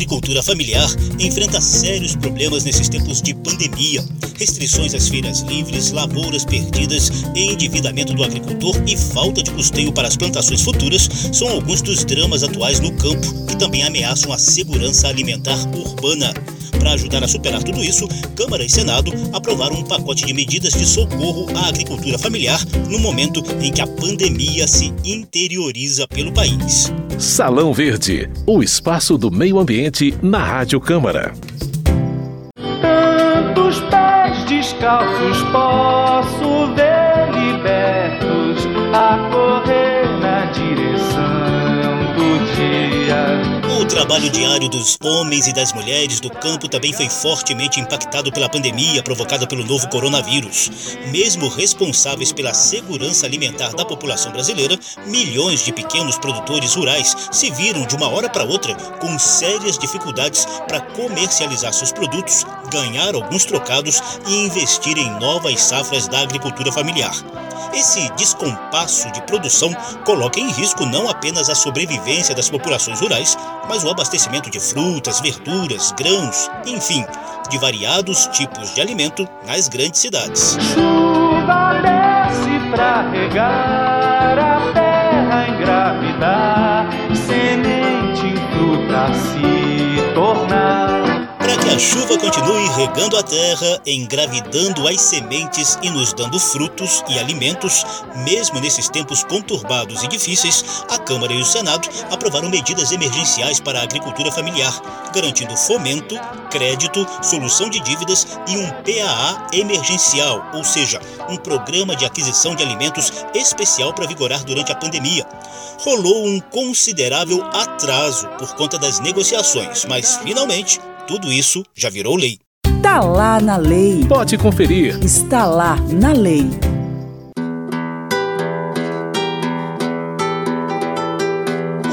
agricultura familiar enfrenta sérios problemas nesses tempos de pandemia. Restrições às feiras livres, lavouras perdidas, endividamento do agricultor e falta de custeio para as plantações futuras são alguns dos dramas atuais no campo que também ameaçam a segurança alimentar urbana. Para ajudar a superar tudo isso, Câmara e Senado aprovaram um pacote de medidas de socorro à agricultura familiar no momento em que a pandemia se interioriza pelo país. Salão Verde, o espaço do meio ambiente na Rádio Câmara. Tantos pés descalços posso ver libertos a correr trabalho diário dos homens e das mulheres do campo também foi fortemente impactado pela pandemia provocada pelo novo coronavírus. Mesmo responsáveis pela segurança alimentar da população brasileira, milhões de pequenos produtores rurais se viram de uma hora para outra com sérias dificuldades para comercializar seus produtos, ganhar alguns trocados e investir em novas safras da agricultura familiar. Esse descompasso de produção coloca em risco não apenas a sobrevivência das populações rurais, mas o abastecimento de frutas, verduras, grãos, enfim, de variados tipos de alimento nas grandes cidades. Chuva desce pra regar a terra engravidar, semente em fruta se tornar. Chuva continue regando a terra, engravidando as sementes e nos dando frutos e alimentos, mesmo nesses tempos conturbados e difíceis, a Câmara e o Senado aprovaram medidas emergenciais para a agricultura familiar, garantindo fomento, crédito, solução de dívidas e um PAA emergencial, ou seja, um programa de aquisição de alimentos especial para vigorar durante a pandemia. Rolou um considerável atraso por conta das negociações, mas finalmente tudo isso já virou lei. Tá lá na lei. Pode conferir. Está lá na lei.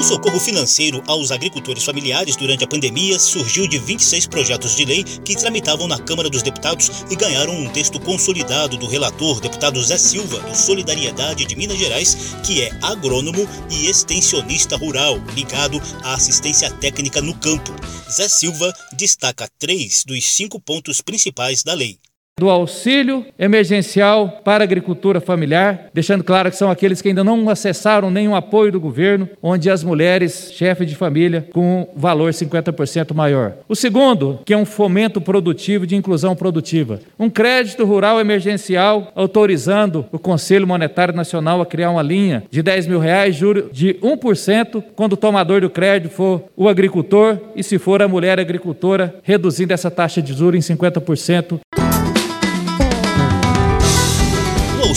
Socorro financeiro aos agricultores familiares durante a pandemia surgiu de 26 projetos de lei que tramitavam na Câmara dos Deputados e ganharam um texto consolidado do relator, deputado Zé Silva, do Solidariedade de Minas Gerais, que é agrônomo e extensionista rural, ligado à assistência técnica no campo. Zé Silva destaca três dos cinco pontos principais da lei do auxílio emergencial para a agricultura familiar, deixando claro que são aqueles que ainda não acessaram nenhum apoio do governo, onde as mulheres, chefes de família, com valor 50% maior. O segundo, que é um fomento produtivo de inclusão produtiva. Um crédito rural emergencial autorizando o Conselho Monetário Nacional a criar uma linha de 10 mil reais, juro de 1%, quando o tomador do crédito for o agricultor e se for a mulher agricultora, reduzindo essa taxa de juros em 50%.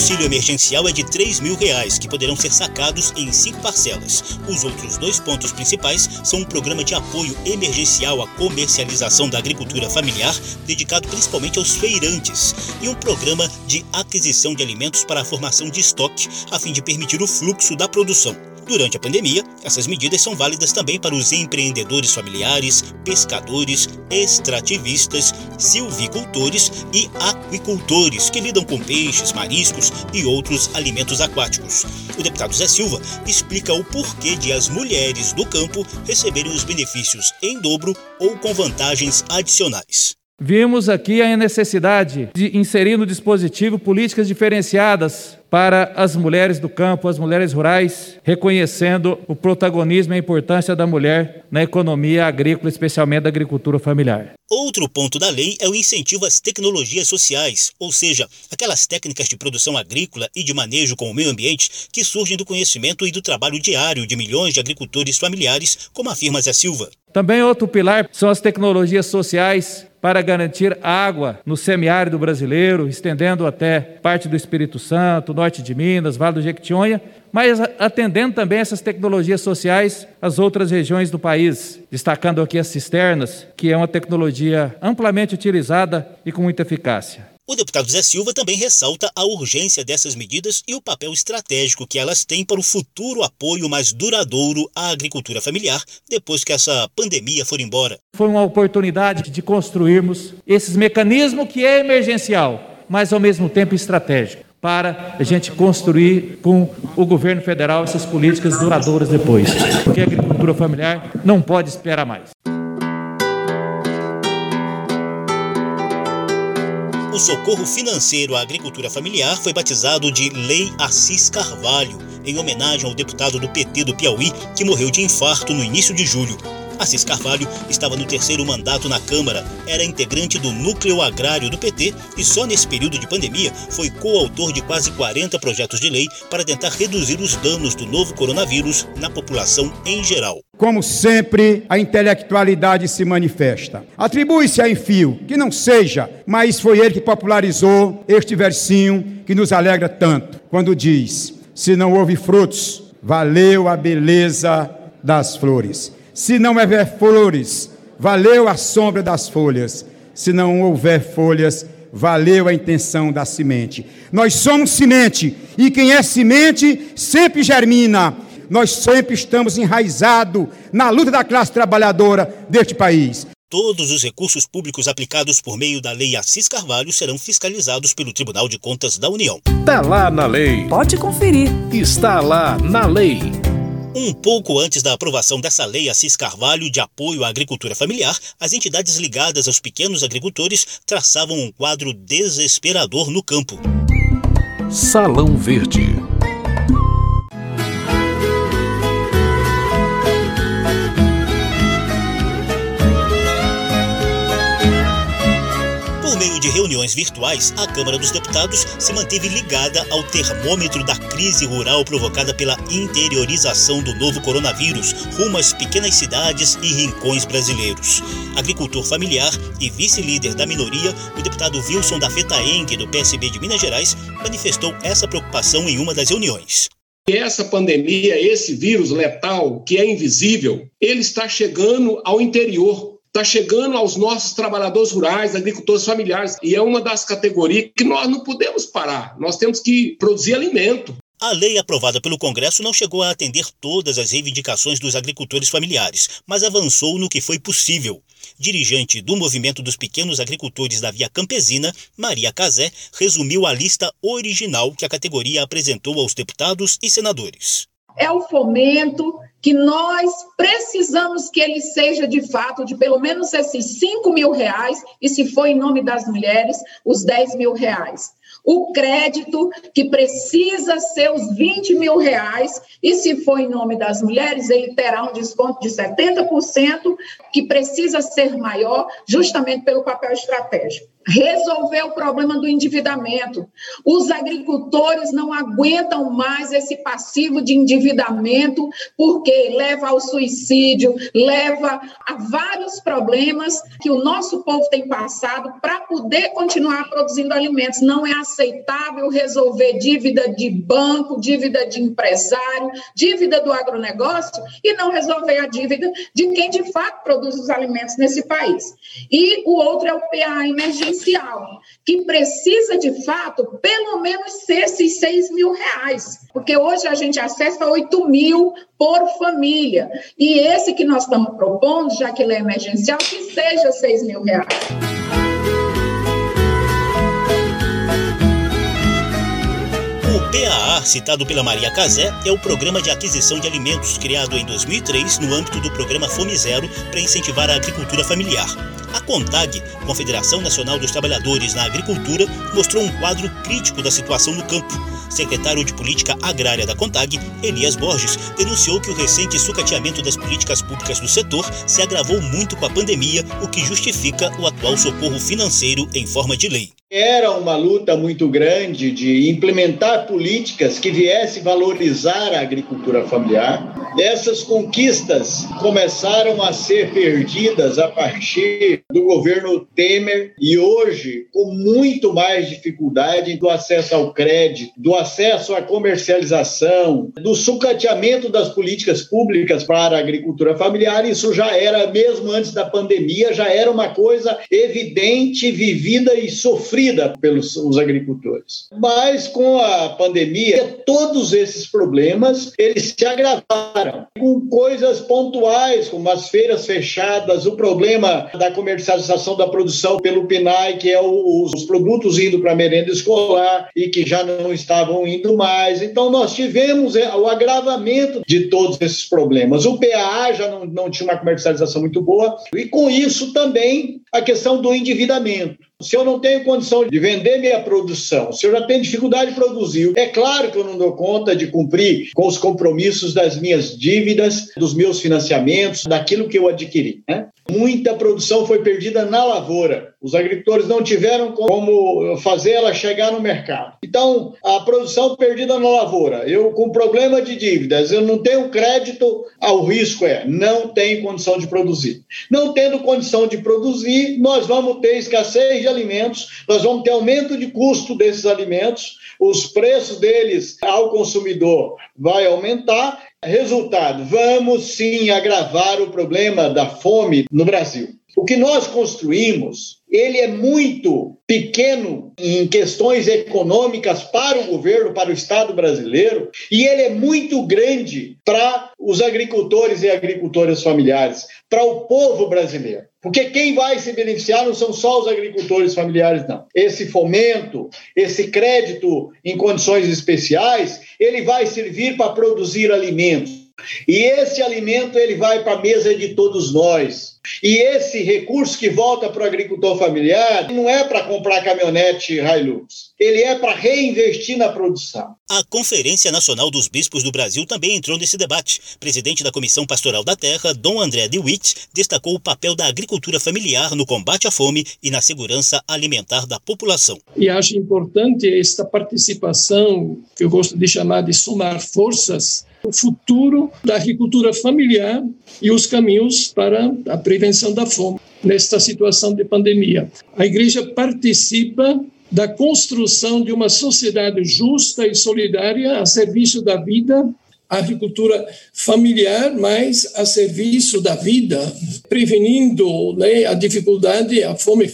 Auxílio emergencial é de 3 mil reais, que poderão ser sacados em cinco parcelas. Os outros dois pontos principais são um programa de apoio emergencial à comercialização da agricultura familiar, dedicado principalmente aos feirantes, e um programa de aquisição de alimentos para a formação de estoque, a fim de permitir o fluxo da produção. Durante a pandemia, essas medidas são válidas também para os empreendedores familiares, pescadores, extrativistas, silvicultores e aquicultores que lidam com peixes, mariscos e outros alimentos aquáticos. O deputado Zé Silva explica o porquê de as mulheres do campo receberem os benefícios em dobro ou com vantagens adicionais. Vimos aqui a necessidade de inserir no dispositivo políticas diferenciadas para as mulheres do campo, as mulheres rurais, reconhecendo o protagonismo e a importância da mulher na economia agrícola, especialmente da agricultura familiar. Outro ponto da lei é o incentivo às tecnologias sociais, ou seja, aquelas técnicas de produção agrícola e de manejo com o meio ambiente que surgem do conhecimento e do trabalho diário de milhões de agricultores familiares, como afirma Zé Silva. Também outro pilar são as tecnologias sociais para garantir água no semiárido brasileiro, estendendo até parte do Espírito Santo, norte de Minas, Vale do Jequitinhonha, mas atendendo também essas tecnologias sociais às outras regiões do país, destacando aqui as cisternas, que é uma tecnologia amplamente utilizada e com muita eficácia. O deputado Zé Silva também ressalta a urgência dessas medidas e o papel estratégico que elas têm para o futuro apoio mais duradouro à agricultura familiar depois que essa pandemia for embora. Foi uma oportunidade de construirmos esses mecanismos que é emergencial, mas ao mesmo tempo estratégico para a gente construir com o governo federal essas políticas duradouras depois, porque a agricultura familiar não pode esperar mais. Socorro financeiro à agricultura familiar foi batizado de Lei Assis Carvalho, em homenagem ao deputado do PT do Piauí que morreu de infarto no início de julho. Assis Carvalho estava no terceiro mandato na Câmara, era integrante do núcleo agrário do PT e só nesse período de pandemia foi coautor de quase 40 projetos de lei para tentar reduzir os danos do novo coronavírus na população em geral. Como sempre, a intelectualidade se manifesta. Atribui-se a Enfio, que não seja, mas foi ele que popularizou este versinho que nos alegra tanto, quando diz: Se não houve frutos, valeu a beleza das flores. Se não houver flores, valeu a sombra das folhas. Se não houver folhas, valeu a intenção da semente. Nós somos semente, e quem é semente sempre germina. Nós sempre estamos enraizados na luta da classe trabalhadora deste país. Todos os recursos públicos aplicados por meio da Lei Assis Carvalho serão fiscalizados pelo Tribunal de Contas da União. Está lá na lei. Pode conferir. Está lá na lei. Um pouco antes da aprovação dessa lei Assis Carvalho de apoio à agricultura familiar, as entidades ligadas aos pequenos agricultores traçavam um quadro desesperador no campo. Salão Verde. Reuniões virtuais, a Câmara dos Deputados se manteve ligada ao termômetro da crise rural provocada pela interiorização do novo coronavírus rumo às pequenas cidades e rincões brasileiros. Agricultor familiar e vice-líder da minoria, o deputado Wilson da Fetaengue, do PSB de Minas Gerais, manifestou essa preocupação em uma das reuniões. Essa pandemia, esse vírus letal que é invisível, ele está chegando ao interior está chegando aos nossos trabalhadores rurais, agricultores familiares, e é uma das categorias que nós não podemos parar. Nós temos que produzir alimento. A lei aprovada pelo Congresso não chegou a atender todas as reivindicações dos agricultores familiares, mas avançou no que foi possível. Dirigente do Movimento dos Pequenos Agricultores da Via Campesina, Maria Cazé, resumiu a lista original que a categoria apresentou aos deputados e senadores. É o fomento que nós precisamos que ele seja de fato de pelo menos esses 5 mil reais, e se for em nome das mulheres, os 10 mil reais. O crédito, que precisa ser os 20 mil reais, e se for em nome das mulheres, ele terá um desconto de 70%, que precisa ser maior, justamente pelo papel estratégico resolver o problema do endividamento. Os agricultores não aguentam mais esse passivo de endividamento, porque leva ao suicídio, leva a vários problemas que o nosso povo tem passado para poder continuar produzindo alimentos. Não é aceitável resolver dívida de banco, dívida de empresário, dívida do agronegócio e não resolver a dívida de quem de fato produz os alimentos nesse país. E o outro é o PA emergencial que precisa, de fato, pelo menos ser esses 6 mil reais, porque hoje a gente acessa 8 mil por família. E esse que nós estamos propondo, já que ele é emergencial, que seja 6 mil reais. PAA, citado pela Maria Cazé, é o Programa de Aquisição de Alimentos, criado em 2003 no âmbito do Programa Fome Zero para incentivar a agricultura familiar. A CONTAG, Confederação Nacional dos Trabalhadores na Agricultura, mostrou um quadro crítico da situação no campo. Secretário de Política Agrária da CONTAG, Elias Borges, denunciou que o recente sucateamento das políticas públicas do setor se agravou muito com a pandemia, o que justifica o atual socorro financeiro em forma de lei. Era uma luta muito grande de implementar políticas que viessem valorizar a agricultura familiar. Essas conquistas começaram a ser perdidas a partir do governo Temer e hoje, com muito mais dificuldade do acesso ao crédito, do acesso à comercialização, do sucateamento das políticas públicas para a agricultura familiar, isso já era, mesmo antes da pandemia, já era uma coisa evidente, vivida e sofrida sofrida pelos os agricultores. Mas com a pandemia, todos esses problemas eles se agravaram com coisas pontuais, como as feiras fechadas, o problema da comercialização da produção pelo PNAE, que é o, os produtos indo para a merenda escolar e que já não estavam indo mais. Então nós tivemos é, o agravamento de todos esses problemas. O PAA já não, não tinha uma comercialização muito boa e com isso também a questão do endividamento. Se eu não tenho condição de vender minha produção, se eu já tenho dificuldade de produzir, é claro que eu não dou conta de cumprir com os compromissos das minhas dívidas, dos meus financiamentos, daquilo que eu adquiri. Né? Muita produção foi perdida na lavoura. Os agricultores não tiveram como fazer ela chegar no mercado. Então, a produção perdida na lavoura, eu com problema de dívidas, eu não tenho crédito, o risco é não tem condição de produzir. Não tendo condição de produzir, nós vamos ter escassez de alimentos, nós vamos ter aumento de custo desses alimentos, os preços deles ao consumidor vai aumentar Resultado: vamos sim agravar o problema da fome no Brasil. O que nós construímos, ele é muito pequeno em questões econômicas para o governo, para o Estado brasileiro, e ele é muito grande para os agricultores e agricultoras familiares, para o povo brasileiro. Porque quem vai se beneficiar não são só os agricultores familiares, não. Esse fomento, esse crédito em condições especiais, ele vai servir para produzir alimentos. E esse alimento ele vai para a mesa de todos nós. E esse recurso que volta para o agricultor familiar não é para comprar caminhonete Hilux, ele é para reinvestir na produção. A Conferência Nacional dos Bispos do Brasil também entrou nesse debate. Presidente da Comissão Pastoral da Terra, Dom André de Witt, destacou o papel da agricultura familiar no combate à fome e na segurança alimentar da população. E acho importante esta participação, que eu gosto de chamar de somar forças, o futuro da agricultura familiar e os caminhos para a prevenção da fome nesta situação de pandemia. A igreja participa da construção de uma sociedade justa e solidária a serviço da vida, a agricultura familiar, mas a serviço da vida, prevenindo né, a dificuldade, a fome.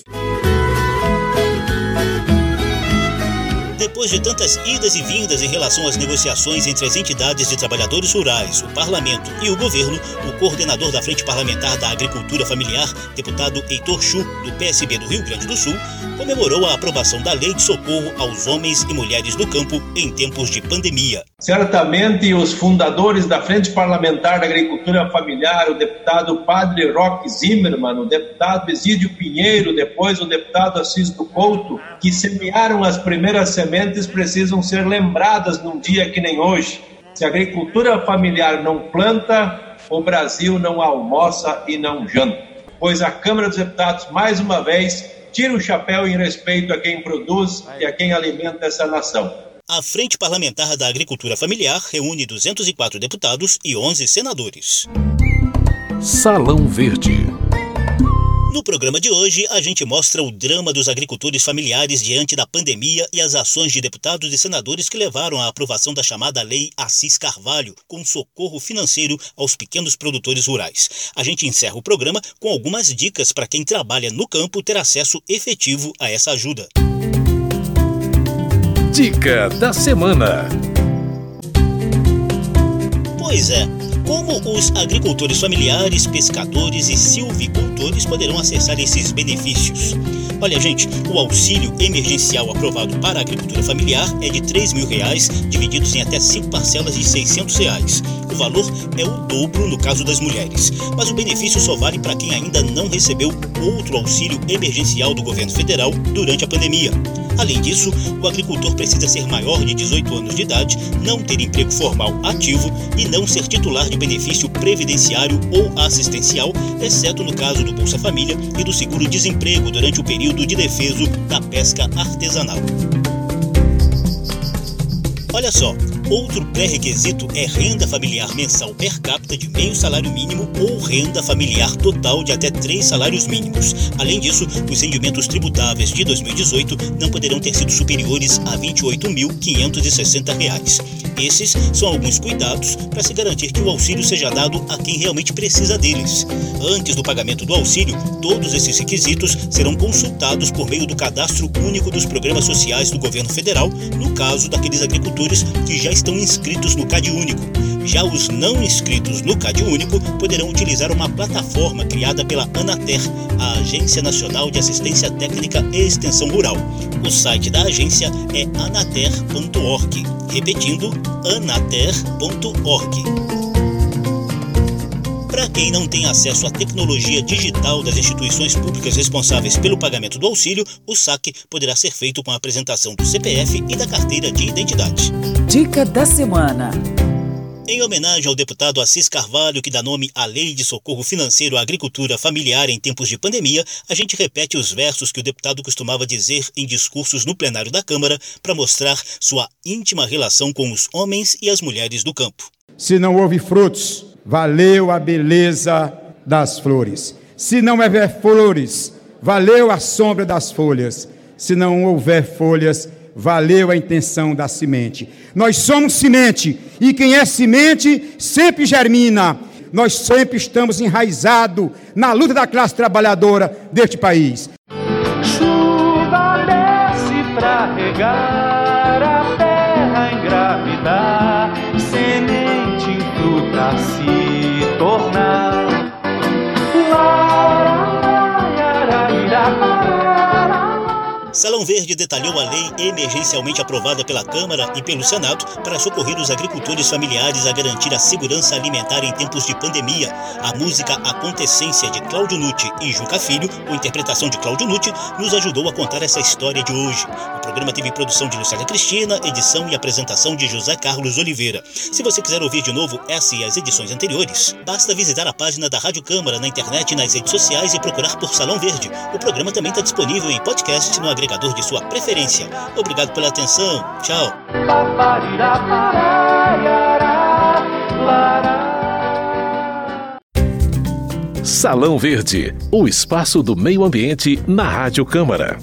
Depois de tantas idas e vindas em relação às negociações entre as entidades de trabalhadores rurais, o parlamento e o governo, o coordenador da Frente Parlamentar da Agricultura Familiar, deputado Heitor Chu, do PSB do Rio Grande do Sul, comemorou a aprovação da Lei de Socorro aos Homens e Mulheres do Campo em tempos de pandemia. Certamente, os fundadores da Frente Parlamentar da Agricultura Familiar, o deputado Padre Roque Zimmermann, o deputado Exídio Pinheiro, depois o deputado Assis do Couto, que semearam as primeiras sementes precisam ser lembradas num dia que nem hoje. Se a agricultura familiar não planta, o Brasil não almoça e não janta. Pois a Câmara dos Deputados, mais uma vez, tira o chapéu em respeito a quem produz e a quem alimenta essa nação. A Frente Parlamentar da Agricultura Familiar reúne 204 deputados e 11 senadores. Salão Verde. No programa de hoje, a gente mostra o drama dos agricultores familiares diante da pandemia e as ações de deputados e senadores que levaram à aprovação da chamada Lei Assis Carvalho, com socorro financeiro aos pequenos produtores rurais. A gente encerra o programa com algumas dicas para quem trabalha no campo ter acesso efetivo a essa ajuda. Dica da semana. Pois é. Como os agricultores familiares, pescadores e silvicultores poderão acessar esses benefícios? Olha, gente, o auxílio emergencial aprovado para a agricultura familiar é de R$ mil reais, divididos em até cinco parcelas de 600 reais. O valor é o dobro no caso das mulheres, mas o benefício só vale para quem ainda não recebeu outro auxílio emergencial do governo federal durante a pandemia. Além disso, o agricultor precisa ser maior de 18 anos de idade, não ter emprego formal ativo e não ser titular de benefício previdenciário ou assistencial, exceto no caso do Bolsa Família e do seguro-desemprego durante o período de defeso da pesca artesanal. Olha só, outro pré-requisito é renda familiar mensal per capita de meio salário mínimo ou renda familiar total de até três salários mínimos. Além disso, os rendimentos tributáveis de 2018 não poderão ter sido superiores a R$ 28.560. Esses são alguns cuidados para se garantir que o auxílio seja dado a quem realmente precisa deles. Antes do pagamento do auxílio, todos esses requisitos serão consultados por meio do Cadastro Único dos Programas Sociais do Governo Federal, no caso daqueles agricultores que já estão inscritos no CAD Único. Já os não inscritos no CAD Único poderão utilizar uma plataforma criada pela Anater, a Agência Nacional de Assistência Técnica e Extensão Rural. O site da agência é anater.org. Repetindo, anater.org. Para quem não tem acesso à tecnologia digital das instituições públicas responsáveis pelo pagamento do auxílio, o saque poderá ser feito com a apresentação do CPF e da carteira de identidade. Dica da semana. Em homenagem ao deputado Assis Carvalho, que dá nome à Lei de Socorro Financeiro à Agricultura Familiar em tempos de pandemia, a gente repete os versos que o deputado costumava dizer em discursos no plenário da Câmara para mostrar sua íntima relação com os homens e as mulheres do campo. Se não houve frutos, valeu a beleza das flores. Se não houver flores, valeu a sombra das folhas. Se não houver folhas, valeu a intenção da semente. Nós somos semente, e quem é semente sempre germina. Nós sempre estamos enraizados na luta da classe trabalhadora deste país. Chuva desce regar Salão Verde detalhou a lei emergencialmente aprovada pela Câmara e pelo Senado para socorrer os agricultores familiares a garantir a segurança alimentar em tempos de pandemia. A música Acontecência de Cláudio Nutti e Juca Filho, com interpretação de Cláudio Nutti, nos ajudou a contar essa história de hoje. O programa teve produção de Lucélia Cristina, edição e apresentação de José Carlos Oliveira. Se você quiser ouvir de novo essa e as edições anteriores, basta visitar a página da Rádio Câmara na internet e nas redes sociais e procurar por Salão Verde. O programa também está disponível em podcast no agregador de sua preferência. Obrigado pela atenção. Tchau. Salão Verde, o espaço do meio ambiente na Rádio Câmara.